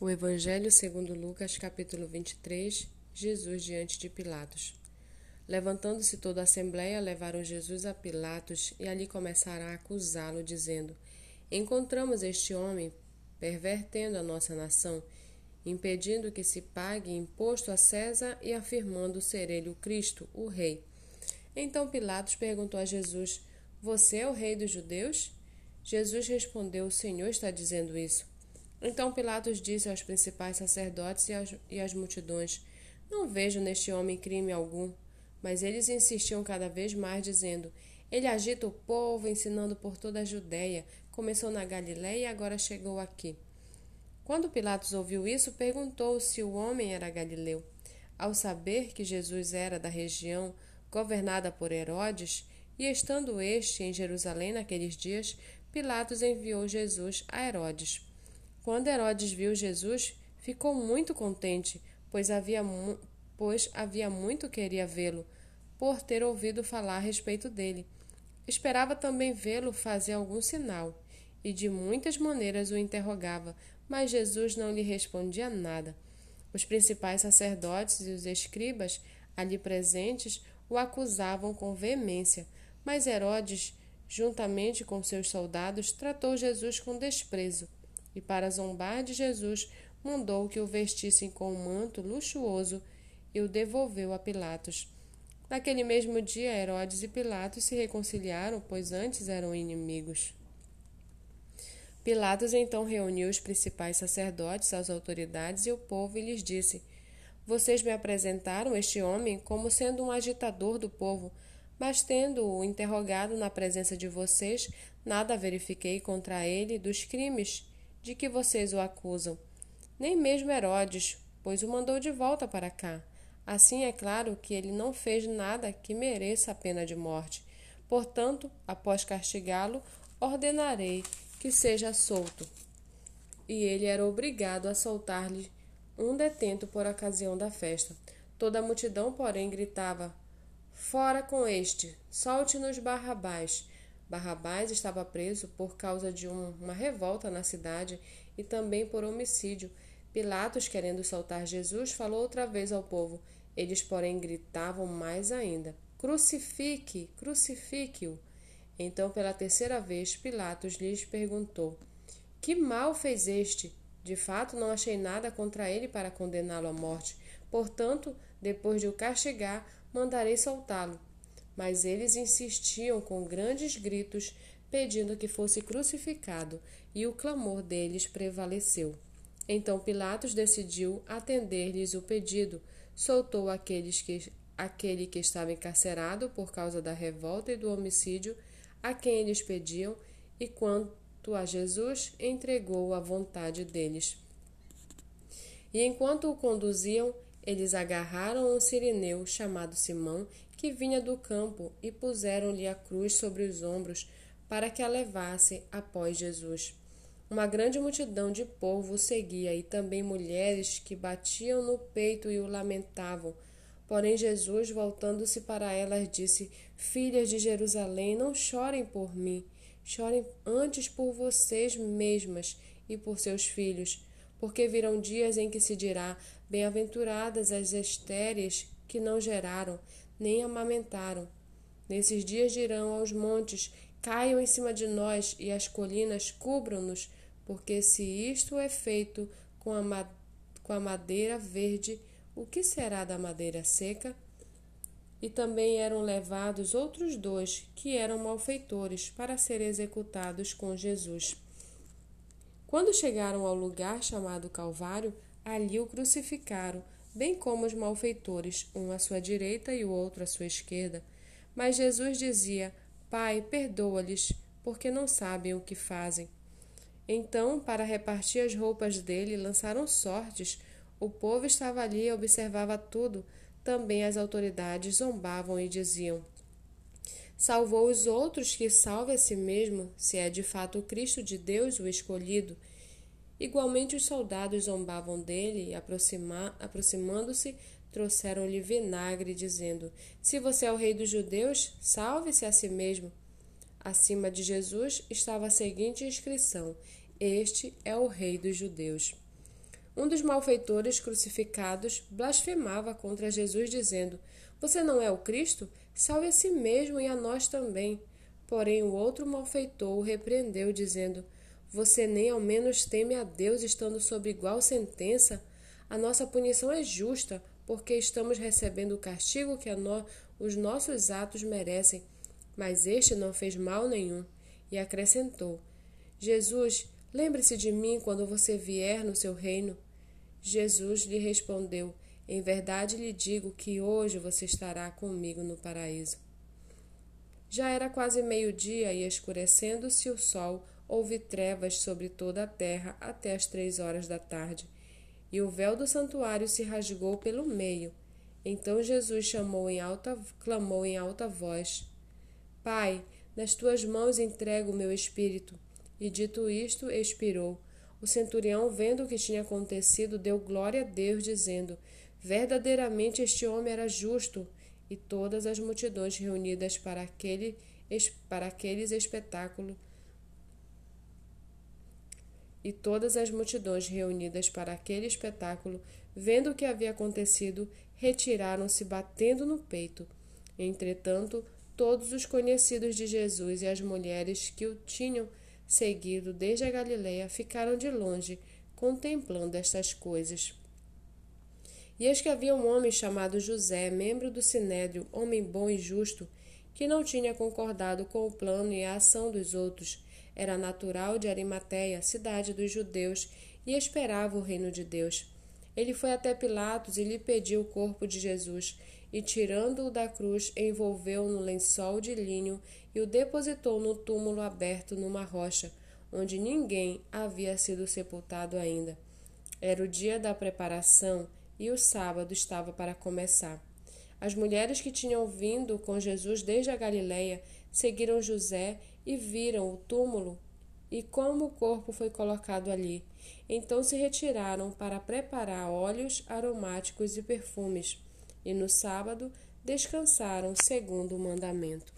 O Evangelho segundo Lucas, capítulo 23, Jesus diante de Pilatos. Levantando-se toda a assembleia, levaram Jesus a Pilatos e ali começaram a acusá-lo, dizendo: Encontramos este homem pervertendo a nossa nação, impedindo que se pague imposto a César e afirmando ser ele o Cristo, o Rei. Então Pilatos perguntou a Jesus: Você é o Rei dos Judeus? Jesus respondeu: O Senhor está dizendo isso. Então Pilatos disse aos principais sacerdotes e, aos, e às multidões: Não vejo neste homem crime algum. Mas eles insistiam cada vez mais, dizendo: Ele agita o povo, ensinando por toda a Judéia. Começou na Galiléia e agora chegou aqui. Quando Pilatos ouviu isso, perguntou se o homem era galileu. Ao saber que Jesus era da região governada por Herodes, e estando este em Jerusalém naqueles dias, Pilatos enviou Jesus a Herodes. Quando Herodes viu Jesus, ficou muito contente, pois havia, pois havia muito queria vê-lo, por ter ouvido falar a respeito dele. Esperava também vê-lo fazer algum sinal, e de muitas maneiras o interrogava, mas Jesus não lhe respondia nada. Os principais sacerdotes e os escribas, ali presentes, o acusavam com veemência, mas Herodes, juntamente com seus soldados, tratou Jesus com desprezo e, para zombar de Jesus, mandou que o vestissem com um manto luxuoso e o devolveu a Pilatos. Naquele mesmo dia, Herodes e Pilatos se reconciliaram, pois antes eram inimigos. Pilatos então reuniu os principais sacerdotes, as autoridades e o povo e lhes disse: Vocês me apresentaram este homem como sendo um agitador do povo, mas tendo-o interrogado na presença de vocês, nada verifiquei contra ele dos crimes de que vocês o acusam. Nem mesmo Herodes, pois o mandou de volta para cá. Assim é claro que ele não fez nada que mereça a pena de morte. Portanto, após castigá-lo, ordenarei que seja solto. E ele era obrigado a soltar-lhe um detento por ocasião da festa. Toda a multidão, porém, gritava: Fora com este! Solte-nos Barrabás! Barrabás estava preso por causa de um, uma revolta na cidade e também por homicídio. Pilatos, querendo soltar Jesus, falou outra vez ao povo. Eles, porém, gritavam mais ainda: Crucifique, crucifique-o. Então, pela terceira vez, Pilatos lhes perguntou: Que mal fez este? De fato, não achei nada contra ele para condená-lo à morte. Portanto, depois de o castigar, mandarei soltá-lo. Mas eles insistiam com grandes gritos, pedindo que fosse crucificado, e o clamor deles prevaleceu. Então Pilatos decidiu atender-lhes o pedido, soltou aqueles que, aquele que estava encarcerado por causa da revolta e do homicídio, a quem eles pediam, e quanto a Jesus, entregou à vontade deles. E enquanto o conduziam, eles agarraram um sirineu chamado Simão que vinha do campo, e puseram-lhe a cruz sobre os ombros, para que a levasse após Jesus. Uma grande multidão de povo seguia, e também mulheres que batiam no peito e o lamentavam. Porém, Jesus, voltando-se para elas, disse: Filhas de Jerusalém, não chorem por mim, chorem antes por vocês mesmas e por seus filhos, porque virão dias em que se dirá: Bem-aventuradas as estéreis que não geraram, nem amamentaram. Nesses dias dirão aos montes: Caiam em cima de nós, e as colinas cubram-nos, porque se isto é feito com a, ma com a madeira verde, o que será da madeira seca? E também eram levados outros dois, que eram malfeitores, para serem executados com Jesus. Quando chegaram ao lugar chamado Calvário, ali o crucificaram bem como os malfeitores, um à sua direita e o outro à sua esquerda. Mas Jesus dizia: Pai, perdoa-lhes, porque não sabem o que fazem. Então, para repartir as roupas dele, lançaram sortes. O povo estava ali e observava tudo. Também as autoridades zombavam e diziam: Salvou os outros, que salve a si mesmo, se é de fato o Cristo de Deus, o escolhido. Igualmente os soldados zombavam dele e, aproxima, aproximando-se, trouxeram-lhe vinagre, dizendo: Se você é o rei dos judeus, salve-se a si mesmo. Acima de Jesus estava a seguinte inscrição: Este é o rei dos judeus. Um dos malfeitores crucificados blasfemava contra Jesus, dizendo: Você não é o Cristo? Salve a si mesmo e a nós também. Porém, o outro malfeitor o repreendeu, dizendo: Você nem ao menos teme a Deus, estando sob igual sentença? A nossa punição é justa, porque estamos recebendo o castigo que no... os nossos atos merecem. Mas este não fez mal nenhum. E acrescentou: Jesus, lembre-se de mim quando você vier no seu reino. Jesus lhe respondeu: Em verdade lhe digo que hoje você estará comigo no paraíso. Já era quase meio-dia e, escurecendo-se o sol, houve trevas sobre toda a terra até as três horas da tarde, e o véu do santuário se rasgou pelo meio. Então Jesus chamou em alta, clamou em alta voz: Pai, nas tuas mãos entrego o meu espírito. E dito isto, expirou. O centurião, vendo o que tinha acontecido, deu glória a Deus, dizendo: Verdadeiramente este homem era justo. E todas as multidões reunidas para, aquele, para aqueles espetáculos e todas as multidões reunidas para aquele espetáculo, vendo o que havia acontecido, retiraram-se batendo no peito. Entretanto, todos os conhecidos de Jesus e as mulheres que o tinham seguido desde a Galiléia, ficaram de longe, contemplando estas coisas. E eis que havia um homem chamado José, membro do Sinédrio, homem bom e justo, que não tinha concordado com o plano e a ação dos outros. Era natural de Arimateia, cidade dos judeus, e esperava o reino de Deus. Ele foi até Pilatos e lhe pediu o corpo de Jesus, e tirando-o da cruz, envolveu-o no lençol de linho e o depositou no túmulo aberto numa rocha, onde ninguém havia sido sepultado ainda. Era o dia da preparação e o sábado estava para começar. As mulheres que tinham vindo com Jesus desde a Galiléia seguiram José e viram o túmulo e como o corpo foi colocado ali. Então se retiraram para preparar óleos aromáticos e perfumes, e no sábado descansaram segundo o mandamento.